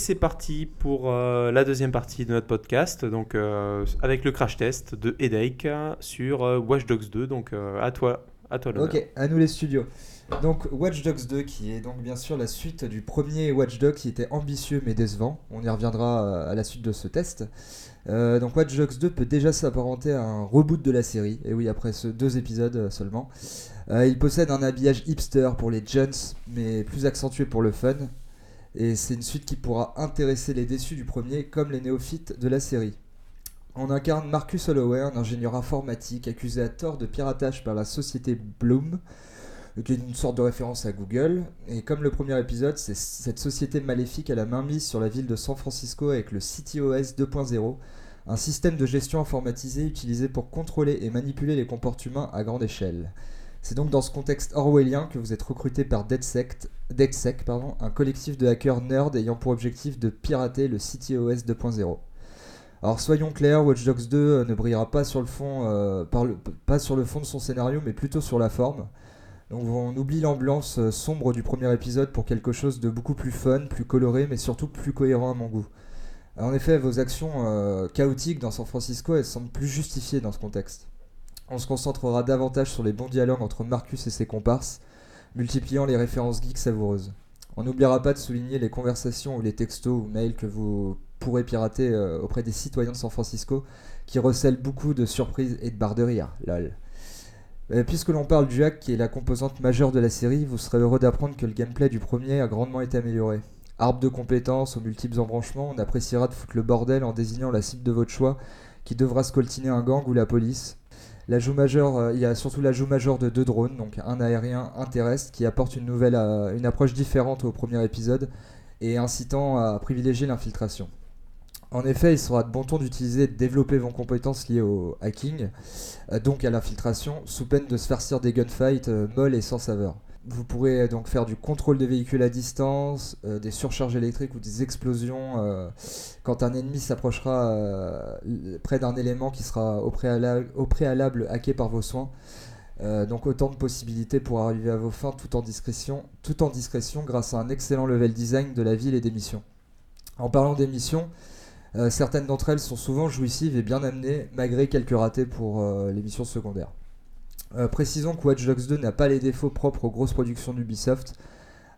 C'est parti pour euh, la deuxième partie de notre podcast, donc euh, avec le crash test de Headache sur euh, Watch Dogs 2. Donc à toi, à toi. Ok, à nous les studios. Donc Watch Dogs 2 qui est donc bien sûr la suite du premier Watch Dogs qui était ambitieux mais décevant. On y reviendra à la suite de ce test. Donc Watch Dogs 2 peut déjà s'apparenter à un reboot de la série. Et oui, après deux épisodes seulement. Il possède un habillage hipster pour les jeunes mais plus accentué pour le fun. Et c'est une suite qui pourra intéresser les déçus du premier comme les néophytes de la série. On incarne Marcus Holloway, un ingénieur informatique accusé à tort de piratage par la société Bloom, qui est une sorte de référence à Google. Et comme le premier épisode, c'est cette société maléfique a la main mise sur la ville de San Francisco avec le CityOS 2.0, un système de gestion informatisé utilisé pour contrôler et manipuler les comportements humains à grande échelle. C'est donc dans ce contexte orwellien que vous êtes recruté par DeadSec, DeadSec pardon, un collectif de hackers nerds ayant pour objectif de pirater le CityOS 2.0. Alors soyons clairs, Watch Dogs 2 euh, ne brillera pas sur le fond, euh, pas sur le fond de son scénario, mais plutôt sur la forme. Donc on oublie l'ambiance euh, sombre du premier épisode pour quelque chose de beaucoup plus fun, plus coloré, mais surtout plus cohérent à mon goût. En effet, vos actions chaotiques dans San Francisco, elles semblent plus justifiées dans ce contexte. On se concentrera davantage sur les bons dialogues entre Marcus et ses comparses, multipliant les références geeks savoureuses. On n'oubliera pas de souligner les conversations ou les textos ou mails que vous pourrez pirater euh, auprès des citoyens de San Francisco, qui recèlent beaucoup de surprises et de barres de rire. Lol. Euh, Puisque l'on parle du hack qui est la composante majeure de la série, vous serez heureux d'apprendre que le gameplay du premier a grandement été amélioré. Arbre de compétences aux multiples embranchements, on appréciera de foutre le bordel en désignant la cible de votre choix qui devra scoltiner un gang ou la police. Euh, il y a surtout l'ajout majeur de deux drones, donc un aérien, un terrestre, qui apporte une nouvelle, euh, une approche différente au premier épisode et incitant à privilégier l'infiltration. En effet, il sera de bon ton d'utiliser et de développer vos compétences liées au hacking, euh, donc à l'infiltration, sous peine de se farcir des gunfights molles et sans saveur. Vous pourrez euh, donc faire du contrôle des véhicules à distance, euh, des surcharges électriques ou des explosions euh, quand un ennemi s'approchera près d'un élément qui sera au préalable, au hacké par vos soins. Donc autant de possibilités pour arriver à vos fins tout en discrétion, tout en discrétion grâce à un excellent level design de la ville et des missions. En parlant des missions, certaines d'entre elles sont souvent jouissives et bien amenées, malgré quelques ratés pour les missions secondaires. Euh, précisons que Watch Dogs 2 n'a pas les défauts propres aux grosses productions d'Ubisoft,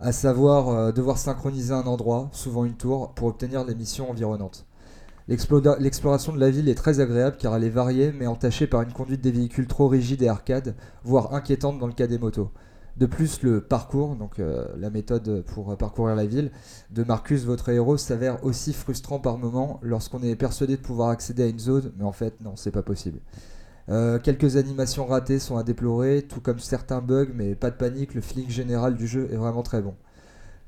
à savoir euh, devoir synchroniser un endroit, souvent une tour, pour obtenir les missions environnantes. L'exploration de la ville est très agréable car elle est variée mais entachée par une conduite des véhicules trop rigide et arcade, voire inquiétante dans le cas des motos. De plus, le parcours, donc euh, la méthode pour parcourir la ville, de Marcus, votre héros, s'avère aussi frustrant par moments lorsqu'on est persuadé de pouvoir accéder à une zone, mais en fait, non, c'est pas possible. Euh, quelques animations ratées sont à déplorer, tout comme certains bugs, mais pas de panique, le feeling général du jeu est vraiment très bon.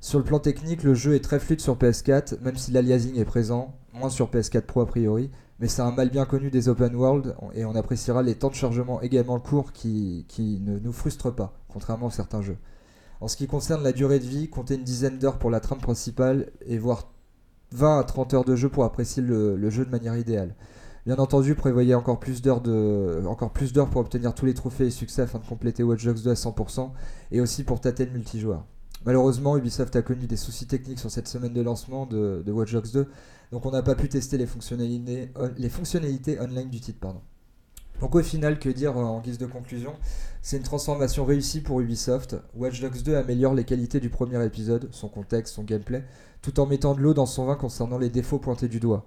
Sur le plan technique, le jeu est très fluide sur PS4, même si l'aliasing est présent, moins sur PS4 Pro a priori, mais c'est un mal bien connu des open world, et on appréciera les temps de chargement également courts qui, ne nous frustrent pas, contrairement à certains jeux. En ce qui concerne la durée de vie, comptez une dizaine d'heures pour la trame principale, et voire 20 à 30 heures de jeu pour apprécier le jeu de manière idéale. Bien entendu, prévoyez encore plus d'heures pour obtenir tous les trophées et succès afin de compléter Watch Dogs 2 à 100% et aussi pour tâter le multijoueur. Malheureusement, Ubisoft a connu des soucis techniques sur cette semaine de lancement de, Watch Dogs 2, donc on n'a pas pu tester les fonctionnalités, online du titre. Donc au final, que dire euh, en guise de conclusion C'est une transformation réussie pour Ubisoft. Watch Dogs 2 améliore les qualités du premier épisode, son contexte, son gameplay, tout en mettant de l'eau dans son vin concernant les défauts pointés du doigt.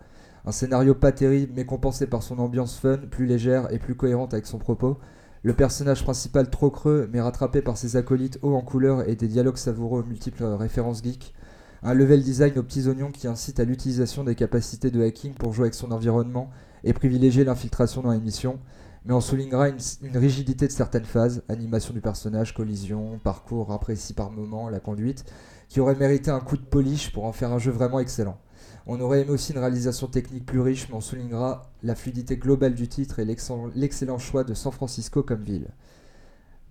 Un scénario pas terrible mais compensé par son ambiance fun, plus légère et plus cohérente avec son propos. Le personnage principal trop creux mais rattrapé par ses acolytes hauts en couleur et des dialogues savoureux aux multiples références geeks. Un level design aux petits oignons qui incite à l'utilisation des capacités de hacking pour jouer avec son environnement et privilégier l'infiltration dans les missions. Mais on soulignera une, rigidité de certaines phases, animation du personnage, collision, parcours imprécis par moment, la conduite, qui aurait mérité un coup de polish pour en faire un jeu vraiment excellent. On aurait aimé aussi une réalisation technique plus riche, mais on soulignera la fluidité globale du titre et l'excellent choix de San Francisco comme ville.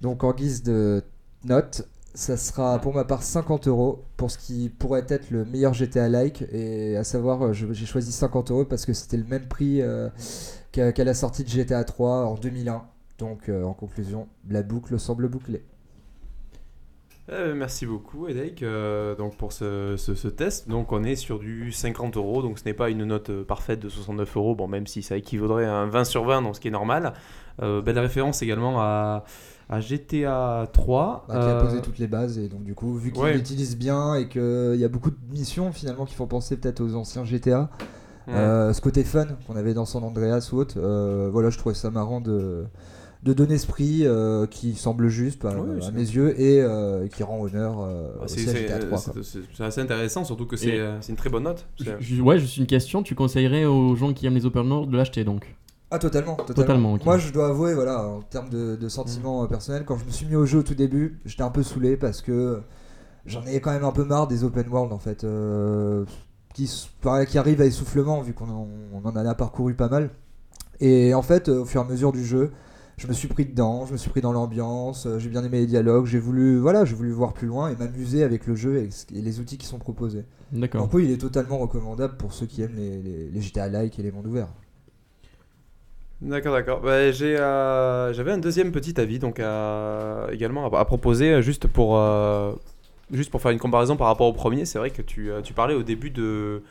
Donc en guise de note, ça sera pour ma part 50 euros pour ce qui pourrait être le meilleur GTA like, et à savoir, euh, j'ai choisi 50 euros parce que c'était le même prix euh, qu'à qu'à la sortie de GTA 3 en 2001. Donc euh, en conclusion, la boucle semble bouclée. Euh, merci beaucoup, Edek, euh, donc pour ce, ce- ce test. Donc, on est sur du 50 euros, donc ce n'est pas une note euh, parfaite de 69 euros, bon, même si ça équivaudrait à un 20 sur 20, donc ce qui est normal. Euh, belle référence également à, à GTA 3. Bah, qui a posé toutes les bases et donc du coup vu qu'il ouais. l'utilise bien et qu'il y a beaucoup de missions finalement qui font penser peut-être aux anciens GTA ouais. ce côté fun qu'on avait dans San Andreas ou autre voilà je trouvais ça marrant de de donner ce prix euh, qui semble juste à, Oui, à mes yeux et euh, qui rend honneur euh, Ah, aussi c'est à c'est- GTA 3 quoi. c'est- c'est- c'est assez intéressant, surtout que c'est euh, une très bonne note. Je- Ouais, juste une question. Tu conseillerais aux gens qui aiment les open world de l'acheter donc? Ah totalement, totalement. Moi je dois avouer voilà en termes de, de sentiments Mm. euh, personnels quand je me suis mis au jeu au tout début j'étais un peu saoulé parce que j'en ai quand même un peu marre des open world en fait euh, qui, qui arrivent à essoufflement vu qu'on en, on en a parcouru pas mal et en fait euh, au fur et à mesure du jeu je me suis pris dedans, je me suis pris dans l'ambiance, euh, j'ai bien aimé les dialogues, j'ai voulu voilà, j'ai voulu voir plus loin et m'amuser avec le jeu et, les outils qui sont proposés. D'accord. Donc oui, il est totalement recommandable pour ceux qui aiment les, les, les GTA like et les mondes ouverts. D'accord, d'accord. Bah, j'ai, euh, j'avais un deuxième petit avis donc à- également à, à proposer euh, juste pour euh, juste pour faire une comparaison par rapport au premier. C'est vrai que tu, euh, tu parlais au début de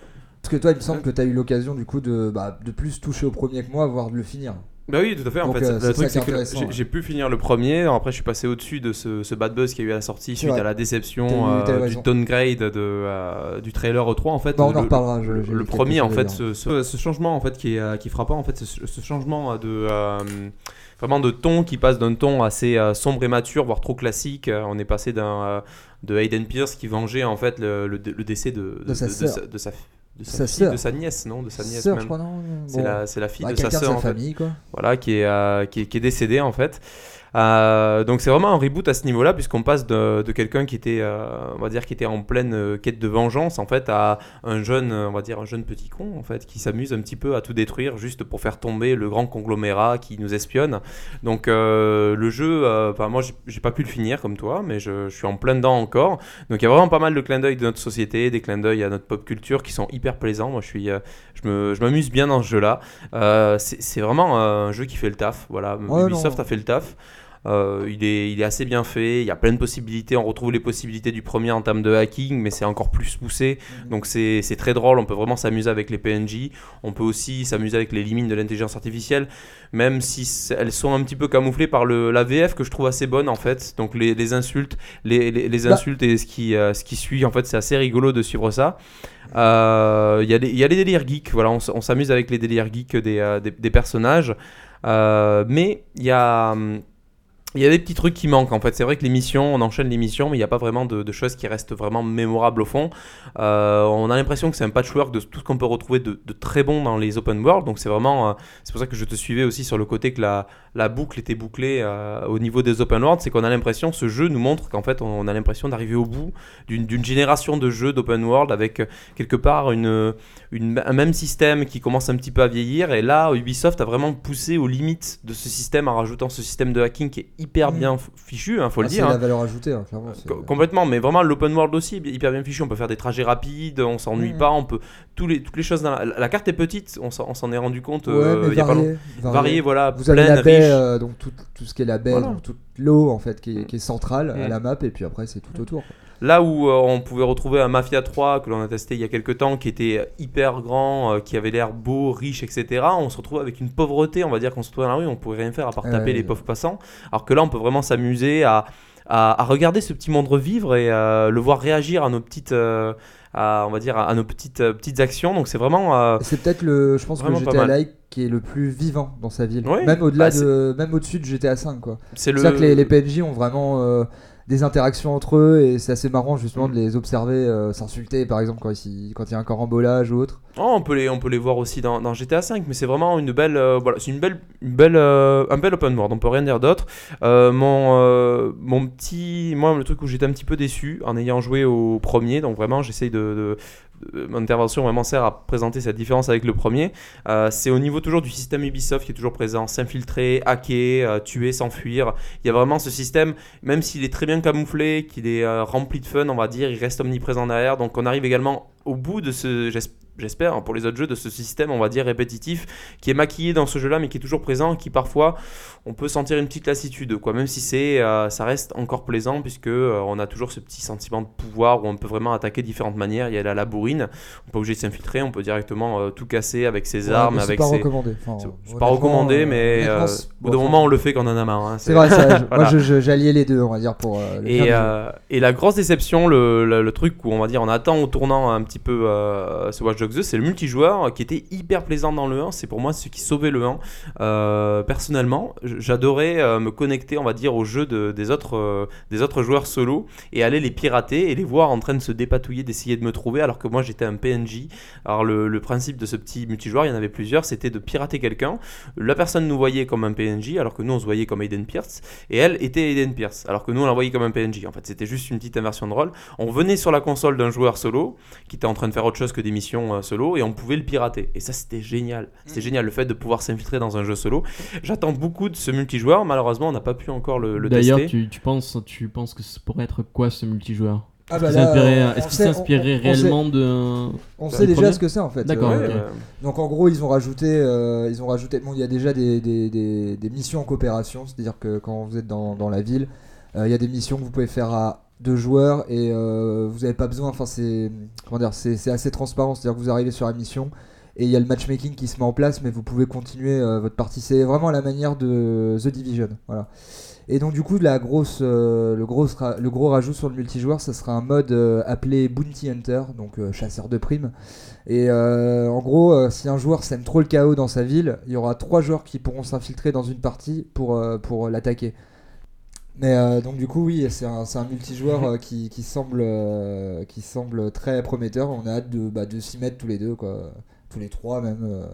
Parce que toi, il me semble que tu as eu l'occasion du coup de, bah, de plus toucher au premier que moi, voire de le finir. Bah oui, tout à fait. En Donc, fait, euh, le truc qui est c'est que j'ai, pu finir le premier. Après, je suis passé au-dessus de ce, ce bad buzz qu'il y a eu à la sortie suite vrai. à la déception euh, du downgrade de, euh, du trailer E3 en fait. Bah, on en Le- reparlera. je- le, premier en fait ce, ce- ce changement en fait qui est, qui est frappant en fait ce, changement de vraiment de ton qui passe d'un ton assez euh, sombre et mature voire trop classique Euh, on est passé d'un euh, de Hayden Pierce qui vengeait en fait le, le- le décès de, De sa de sa de sa Sa fille, sœur. de sa nièce non de sa nièce Sœur, c'est Bon. la la fille Bah, de sa quelqu'un de sœur sa en fait famille, quoi. voilà, qui est, euh, qui est, qui est décédé en fait. Euh, donc c'est vraiment un reboot à ce niveau-là puisqu'on passe de, de quelqu'un qui était, euh, on va dire, qui était en pleine euh, quête de vengeance en fait à un jeune, on va dire un jeune petit con en fait qui s'amuse un petit peu à tout détruire juste pour faire tomber le grand conglomérat qui nous espionne. Donc le jeu, enfin moi j'ai- pas pu le finir comme toi, mais je, je suis en plein dedans encore. Donc il y a vraiment pas mal de clins d'œil de notre société, des clins d'œil à notre pop culture qui sont hyper plaisants. Moi je suis, je m'amuse bien dans ce jeu-là. C'est c'est vraiment un jeu qui fait le taf. Voilà, Ouais, Ubisoft non. a fait le taf. Euh, il, est, il est assez bien fait, il y a plein de possibilités, on retrouve les possibilités du premier en termes de hacking, mais c'est encore plus poussé, Mhm. donc c'est très drôle, on peut vraiment s'amuser avec les PNJ, on peut aussi s'amuser avec les limites de l'intelligence artificielle, même si elles sont un petit peu camouflées par le, la VF que je trouve assez bonne en fait, donc les, les insultes, les, les, les Bah. insultes et ce qui, euh, ce qui suit, en fait c'est assez rigolo de suivre ça. Euh, Il y, a des- il y a les délires geeks, voilà, on, s'amuse avec les délires geeks des, euh, des, des personnages. Euh, mais il y a, hum, il y a des petits trucs qui manquent en fait. C'est vrai que les missions, on enchaîne les missions, mais il n'y a pas vraiment de, choses qui restent vraiment mémorables au fond. Euh, on a l'impression que c'est un patchwork de tout ce qu'on peut retrouver de, très bon dans les open world. Donc c'est vraiment, euh, c'est pour ça que je te suivais aussi sur le côté que la, la boucle était bouclée euh, au niveau des open world. C'est qu'on a l'impression, ce jeu nous montre qu'en fait on a l'impression d'arriver au bout d'une génération de jeux d'open world avec quelque part une- un même système qui commence un petit peu à vieillir. Et là, Ubisoft a vraiment poussé aux limites de ce système en rajoutant ce système de hacking qui est hyper Mm. bien fichu, hein, faut Ah, le c'est dire. la hein. valeur ajoutée, hein, clairement. c'est- Co- complètement, mais vraiment l'open world aussi hyper bien fichu. On peut faire des trajets rapides, on s'ennuie Mhm. pas, on peut tous les toutes les choses. Dans la, la carte est petite, on s'en est rendu compte. Ouais, euh, il y a pas varié, voilà, Vous avez pleine, la baie, riche. euh, donc tout, tout ce qui est la baie, Voilà. donc toute l'eau en fait qui est, qui est centrale à Mm. la map, et puis après c'est tout autour. Là où euh, on pouvait retrouver un Mafia 3 que l'on a testé il y a quelques temps, qui était hyper grand, euh, qui avait l'air beau, riche, etc. On se retrouve avec une pauvreté, on va dire qu'on se retrouve dans la rue, on pourrait rien faire à part taper ouais. les pauvres passants. Alors que là, on peut vraiment s'amuser à, à, à regarder ce petit monde revivre et euh, le voir réagir à nos petites, euh, à, on va dire, à nos petites, petites actions. Donc c'est vraiment. C'est peut-être le, je pense pas GTA. Like qui est le plus vivant dans sa ville. Oui, même au-delà bah, c'est- de, même au-dessus de GTA 5 quoi. c'est le. Que les, les PNJ ont vraiment des interactions entre eux et c'est assez marrant justement de les observer euh, s'insulter par exemple quand il quand il y a un carambolage ou autre. Oh, on peut les, on peut les voir aussi dans, dans GTA V, mais c'est vraiment une belle, euh, voilà, c'est une belle, une belle, euh, un bel open world. On peut rien dire d'autre. Mon, mon petit, moi, le truc où j'étais un petit peu déçu en ayant joué au premier, donc vraiment, j'essaye de- mon intervention vraiment sert à présenter cette différence avec le premier. Euh, c'est au niveau toujours du système Ubisoft qui est toujours présent, s'infiltrer, hacker, euh, tuer, s'enfuir. Il y a vraiment ce système, même s'il est très bien camouflé, qu'il est euh, rempli de fun, on va dire, il reste omniprésent derrière. Donc on arrive également au bout de ce, j'espère pour les autres jeux, de ce système, on va dire, répétitif, qui est maquillé dans ce jeu-là, mais qui est toujours présent, qui parfois, on peut sentir une petite lassitude, quoi. Même si c'est, euh, ça reste encore plaisant, puisque euh, on a toujours ce petit sentiment de pouvoir où on peut vraiment attaquer de différentes manières. Il y a la labourine, on peut obligé de s'infiltrer, on peut directement euh, tout casser avec ses Ouais, armes, avec pas ses. recommandé. Enfin, C'est pas recommandé, mais au bout d'un moment, on le fait quand on en a marre. hein. C'est vrai, ça, je- Voilà. moi j'alliais les deux, on va dire, pour le Et, et la grosse déception, le, le- le truc où on va dire on attend au tournant un petit peu ce Watch Dogs 2, c'est le multijoueur qui était hyper plaisant dans le 1. C'est pour moi ce qui sauvait le 1. Euh, personnellement, j'adorais euh, me connecter, on va dire, au jeu de- des, autres, euh, des autres joueurs solo et aller les pirater et les voir en train de se dépatouiller, d'essayer de me trouver alors que moi j'étais un PNJ. Alors le, le principe de ce petit multijoueur, il y en avait plusieurs, c'était de pirater quelqu'un. La personne nous voyait comme un PNJ alors que nous on se voyait comme Aiden Pierce et elle était Aiden Pierce alors que nous on la voyait comme un PNJ. En fait, c'était juste une petite inversion de rôle. On venait sur la console d'un joueur solo qui était en train de faire autre chose que des missions euh, solo et on pouvait le pirater. Et ça, c'était génial. C'était génial le fait de pouvoir s'infiltrer dans un jeu solo. J'attends beaucoup de ce multijoueur. Malheureusement, on n'a pas pu encore le, le D'ailleurs, tester. tu, tu penses, tu penses que ça pourrait être quoi ce multijoueur Ah Est-ce bah Est-ce qu'il sait- on- s'inspirait on- on sait- réellement de. On sait déjà ce que c'est en fait. D'accord, Euh, ouais. Donc en gros, ils ont rajouté, euh, ils ont rajouté. Bon, il y a déjà des, des, des- des missions en coopération, c'est-à-dire que quand vous êtes dans, dans la ville, euh, il y a des missions que vous pouvez faire à deux joueurs et euh, vous n'avez pas besoin. Enfin, c'est c'est assez transparent, c'est-à-dire que vous arrivez sur la mission et il y a le matchmaking qui se met en place, mais vous pouvez continuer euh, votre partie. C'est vraiment à la manière de The Division, voilà. Et donc du coup, la grosse, euh, le, gros, le gros rajout sur le multijoueur, ça sera un mode appelé Bounty Hunter, donc chasseur de primes. Et en gros, si un joueur sème trop le chaos dans sa ville, il y aura trois joueurs qui pourront s'infiltrer dans une partie pour, pour l'attaquer. Mais euh, donc du coup, oui, c'est un, multijoueur euh, qui, qui, semble, euh, qui semble très prometteur. On a hâte de, bah, de s'y mettre tous les deux, quoi. Tous les trois même, euh,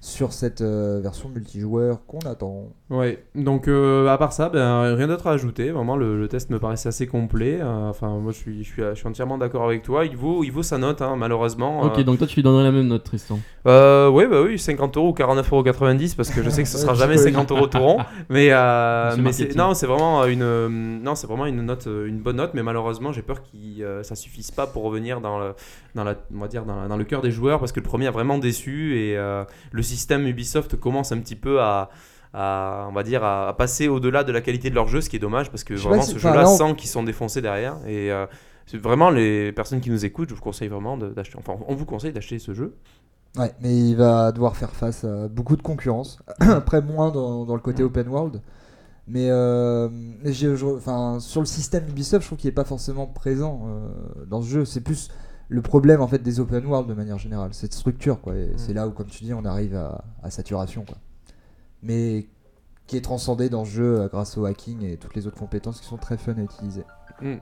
sur cette euh, version multijoueur qu'on attend. Ouais, donc euh, à part ça, ben, rien d'autre à ajouter. Vraiment, le, le test me paraissait assez complet. Euh, enfin, moi, je suis, je suis, je suis entièrement d'accord avec toi. Il vaut, il vaut sa note, hein, malheureusement. Ok, Euh, donc toi tu lui donnerais la même note, Tristan. Euh, ouais, bah oui, 50 euros ou 49,90 euros parce que je sais que ce sera jamais psychologique. 50 euros tout rond. Mais, euh, mais c'est, non, c'est vraiment une, euh, non, c'est vraiment une note, une bonne note. Mais malheureusement, j'ai peur que ça suffise pas pour revenir dans le, dans la, on va dire dans, la- dans le cœur des joueurs parce que le premier a vraiment déçu et euh, le système Ubisoft commence un petit peu à à, on va dire à, à passer au-delà de la qualité de leur jeu, ce qui est dommage parce que Je vraiment si- ce jeu-là sent qu'ils sont défoncés derrière et euh, vraiment les personnes qui nous écoutent, je vous conseille vraiment d'acheter. Enfin, on vous conseille d'acheter ce jeu. Ouais, mais il va devoir faire face à beaucoup de concurrence. Après, moins dans, dans le côté Mm. open world. Mais euh, je- sur le système Ubisoft, je trouve qu'il n'est pas forcément présent euh, dans ce jeu. C'est plus le problème en fait des open world de manière générale, cette structure. Quoi. C'est là où, comme tu dis, on arrive à, à saturation. Quoi. Mais qui est transcendé dans ce jeu euh, grâce au hacking et toutes les autres compétences qui sont très fun à utiliser. Mm.